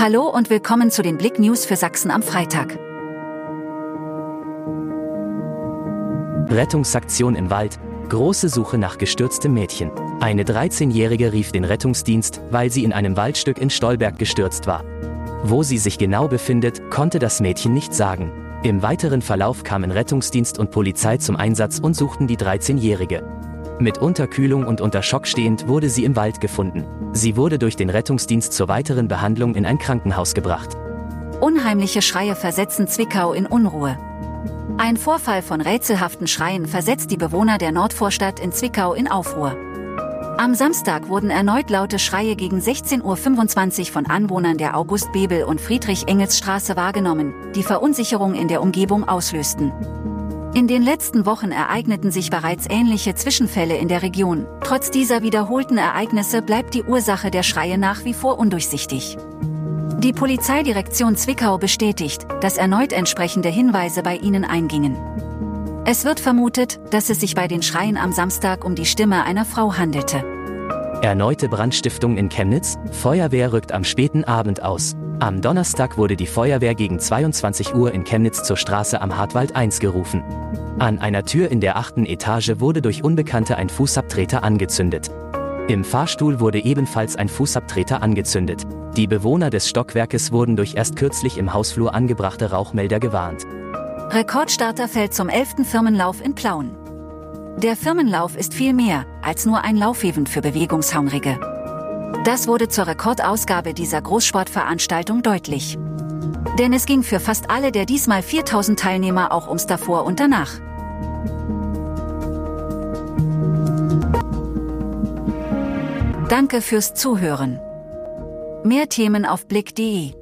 Hallo und willkommen zu den Blick News für Sachsen am Freitag. Rettungsaktion im Wald. Große Suche nach gestürztem Mädchen. Eine 13-Jährige rief den Rettungsdienst, weil sie in einem Waldstück in Stolberg gestürzt war. Wo sie sich genau befindet, konnte das Mädchen nicht sagen. Im weiteren Verlauf kamen Rettungsdienst und Polizei zum Einsatz und suchten die 13-Jährige. Mit Unterkühlung und unter Schock stehend wurde sie im Wald gefunden. Sie wurde durch den Rettungsdienst zur weiteren Behandlung in ein Krankenhaus gebracht. Unheimliche Schreie versetzen Zwickau in Unruhe. Ein Vorfall von rätselhaften Schreien versetzt die Bewohner der Nordvorstadt in Zwickau in Aufruhr. Am Samstag wurden erneut laute Schreie gegen 16.25 Uhr von Anwohnern der August-Bebel- und Friedrich-Engels-Straße wahrgenommen, die Verunsicherung in der Umgebung auslösten. In den letzten Wochen ereigneten sich bereits ähnliche Zwischenfälle in der Region. Trotz dieser wiederholten Ereignisse bleibt die Ursache der Schreie nach wie vor undurchsichtig. Die Polizeidirektion Zwickau bestätigt, dass erneut entsprechende Hinweise bei ihnen eingingen. Es wird vermutet, dass es sich bei den Schreien am Samstag um die Stimme einer Frau handelte. Erneute Brandstiftung in Chemnitz, Feuerwehr rückt am späten Abend aus. Am Donnerstag wurde die Feuerwehr gegen 22 Uhr in Chemnitz zur Straße am Hartwald 1 gerufen. An einer Tür in der achten Etage wurde durch Unbekannte ein Fußabtreter angezündet. Im Fahrstuhl wurde ebenfalls ein Fußabtreter angezündet. Die Bewohner des Stockwerkes wurden durch erst kürzlich im Hausflur angebrachte Rauchmelder gewarnt. Rekordstarter fällt zum 11. Firmenlauf in Plauen. Der Firmenlauf ist viel mehr als nur ein Laufevent für Bewegungshungrige. Das wurde zur Rekordausgabe dieser Großsportveranstaltung deutlich. Denn es ging für fast alle der diesmal 4000 Teilnehmer auch ums davor und danach. Danke fürs Zuhören. Mehr Themen auf blick.de